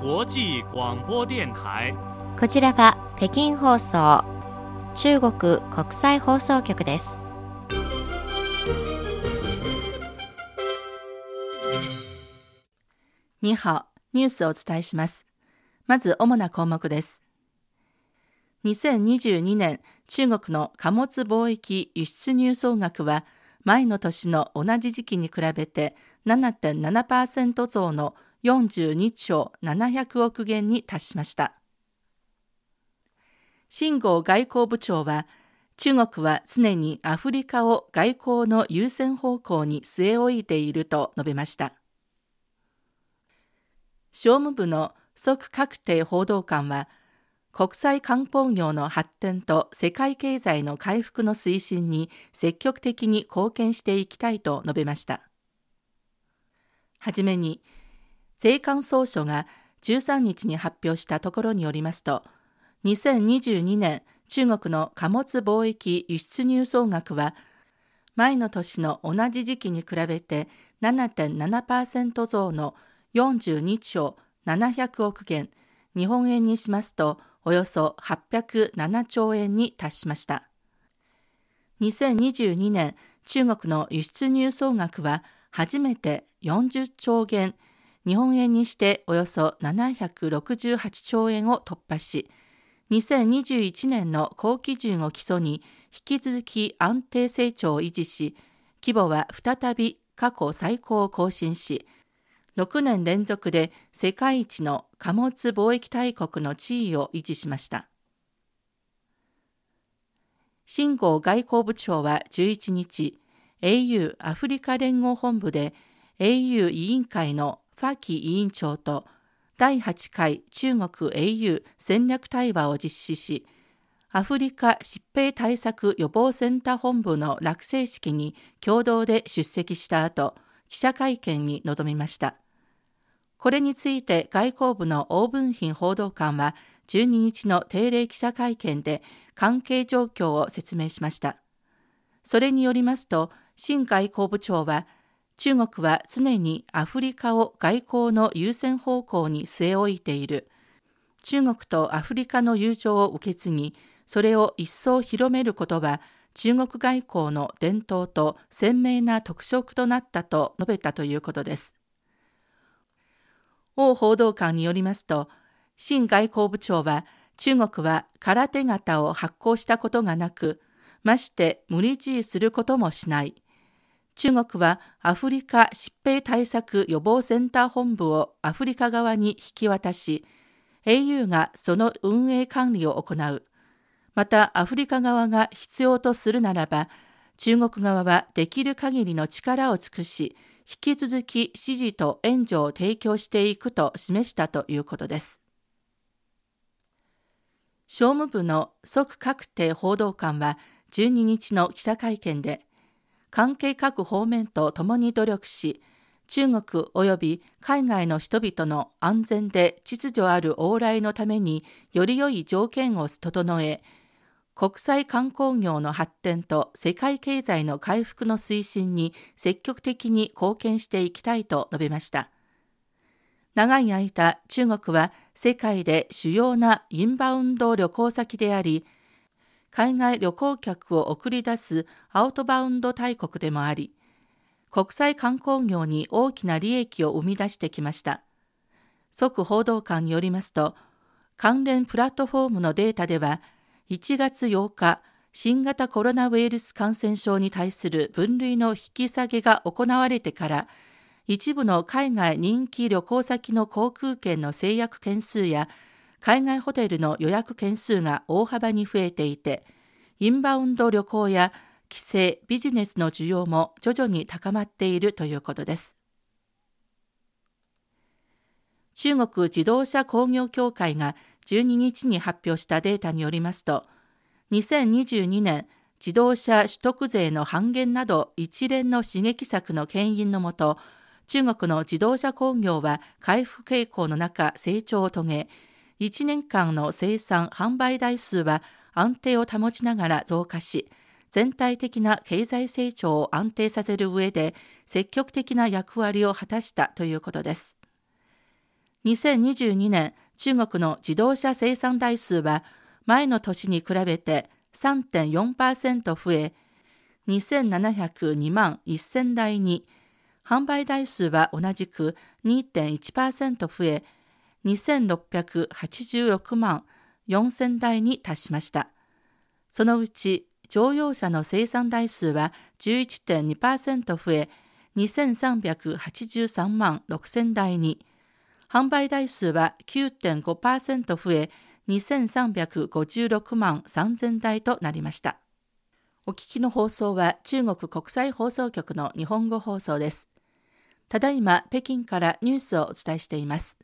際广播電台こちらは北京放送中国国際放送局ですにハニュースをお伝えします。まず主な項目です。2022年中国の貨物貿易輸出入総額は前の年の同じ時期に比べて7.7%増の42兆700億元に達しました。秦剛外交部長は中国は常にアフリカを外交の優先方向に据え置いていると述べました。商務部の即確定報道官は国際観光業の発展と世界経済の回復の推進に積極的に貢献していきたいと述べました。はじめに、税関総署が13日に発表したところによりますと、2022年中国の貨物貿易輸出入総額は前の年の同じ時期に比べて7.7%増の42兆700億元、日本円にしますとおよそ807兆円に達しました。2022年中国の輸出入総額は初めて40兆元、日本円にしておよそ768兆円を突破し、2021年の高基準を基礎に引き続き安定成長を維持し、規模は再び過去最高を更新し、6年連続で世界一の貨物貿易大国の地位を維持しました。秦剛外交部長は11日、au アフリカ連合本部で au 委員会のファキ委員長と第8回中国 au 戦略対話を実施し、アフリカ疾病対策予防センター本部の落成式に共同で出席した後、記者会見に臨みました。これについて外交部のオーブンヒン報道官は12日の定例記者会見で関係状況を説明しました。それによりますと、新外交部長は、中国は常にアフリカを外交の優先方向に据え置いている。中国とアフリカの友情を受け継ぎ、それを一層広めることは、中国外交の伝統と鮮明な特色となったと述べたということです。王報道官によりますと、新外交部長は、中国は空手型を発行したことがなく、まして無理強いすることもしない。中国はアフリカ疾病対策予防センター本部をアフリカ側に引き渡し、au がその運営管理を行う。またアフリカ側が必要とするならば、中国側はできる限りの力を尽くし、引き続き支持と援助を提供していくと示したということです。商務部の即確定報道官は12日の記者会見で、関係各方面と共に努力し、中国及び海外の人々の安全で秩序ある往来のためにより良い条件を整え、国際観光業の発展と世界経済の回復の推進に積極的に貢献していきたいと述べました。長い間、中国は世界で主要なインバウンド旅行先であり、海外旅行客を送り出すアウトバウンド大国でもあり、国際観光業に大きな利益を生み出してきました。即報道官によりますと、関連プラットフォームのデータでは、1月8日、新型コロナウイルス感染症に対する分類の引き下げが行われてから、一部の海外人気旅行先の航空券の制約件数や、海外ホテルの予約件数が大幅に増えていて、インバウンド旅行や帰省、ビジネスの需要も徐々に高まっているということです。中国自動車工業協会が12日に発表したデータによりますと、2022年自動車取得税の半減など一連の刺激策の牽引のもと、中国の自動車工業は回復傾向の中成長を遂げ、1年間の生産販売台数は安定を保ちながら増加し、全体的な経済成長を安定させる上で積極的な役割を果たしたということです。2022年中国の自動車生産台数は前の年に比べて3.4%増え、2702万1000台に、販売台数は同じく2.1%増え、2686万4000台に達しました。そのうち乗用車の生産台数は11.2%増え、2383万6000台に、販売台数は9.5%増え、2356万3000台となりました。お聞きの放送は中国国際放送局の日本語放送です。ただいま北京からニュースをお伝えしています。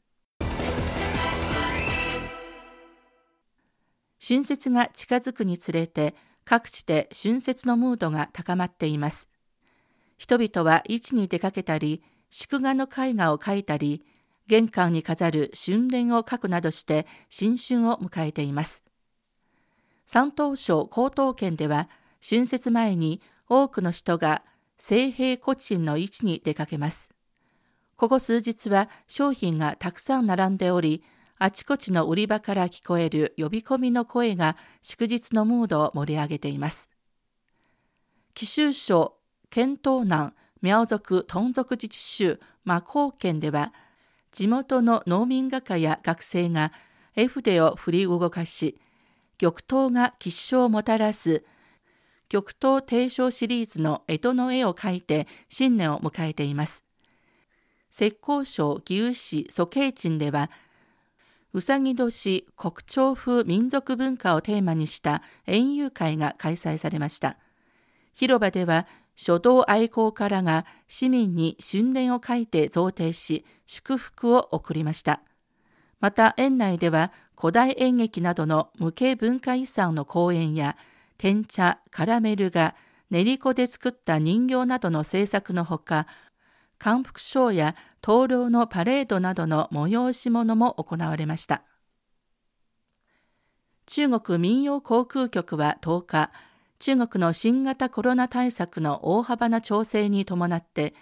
春節が近づくにつれて各地で春節のムードが高まっています。人々は市に出かけたり、祝賀の絵画を描いたり、玄関に飾る春聯を書くなどして新春を迎えています。山東省江東県では春節前に多くの人が聖平古鎮の位置に出かけます。ここ数日は商品がたくさん並んでおり、あちこちの売り場から聞こえる呼び込みの声が祝日のムードを盛り上げています。貴州省県東南苗族豚族自治州魔高県では地元の農民画家や学生が絵筆を振り動かし、玉頭が吉祥をもたらす玉頭提唱シリーズの江戸の絵を描いて新年を迎えています。浙江省義烏市蘇慶鎮では、うさぎ年国潮風民族文化をテーマにした園遊会が開催されました。広場では書道愛好家らが市民に春聯を書いて贈呈し、祝福を送りました。また園内では古代演劇などの無形文化遺産の公演や、天茶、カラメル画、練り粉で作った人形などの制作のほか、漢服ショーや灯籠のパレードなどの催し物も行われました。中国民謡航空局は10日、中国の新型コロナ対策の大幅な調整に伴って、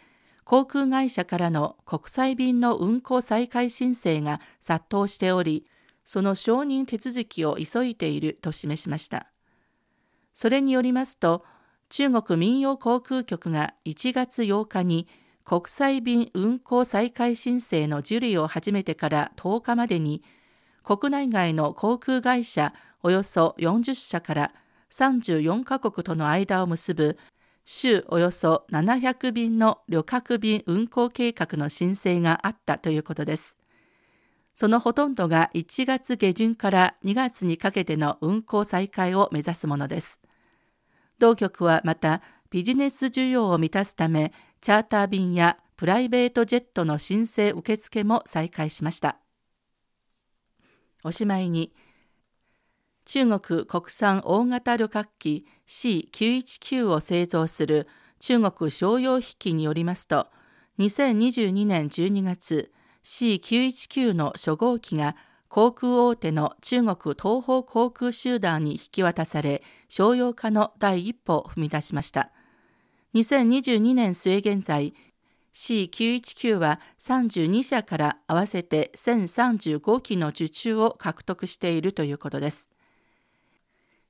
航空会社からの国際便の運航再開申請が殺到しており、その承認手続きを急いでいると示しました。それによりますと、中国民謡航空局が1月8日に国際便運航再開申請の受理を始めてから10日までに、国内外の航空会社およそ40社から34カ国との間を結ぶ週およそ700便の旅客便運航計画の申請があったということです。そのほとんどが1月下旬から2月にかけての運航再開を目指すものです。当局はまたビジネス需要を満たすためチャーター便やプライベートジェットの申請受付も再開しました。おしまいに中国国産大型旅客機 C919 を製造する中国商用飛機によりますと、2022年12月、C919 の初号機が航空大手の中国東方航空集団に引き渡され、商用化の第一歩を踏み出しました。2022年末現在、C919 は32社から合わせて1035機の受注を獲得しているということです。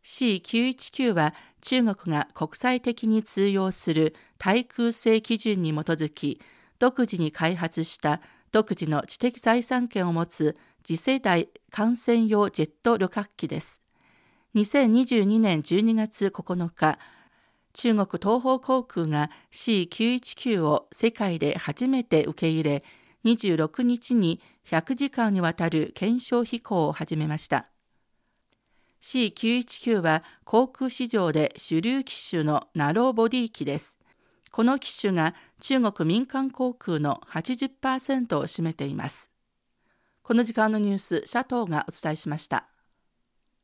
C919 は中国が国際的に通用する対空性基準に基づき独自に開発した独自の知的財産権を持つ次世代艦船用ジェット旅客機です。2022年12月9日、中国東方航空が C919 を世界で初めて受け入れ、26日に100時間にわたる検証飛行を始めました。C919 は航空市場で主流機種のナローボディ機です。この機種が中国民間航空の80%を占めています。この時間のニュース、シャトーがお伝えしました。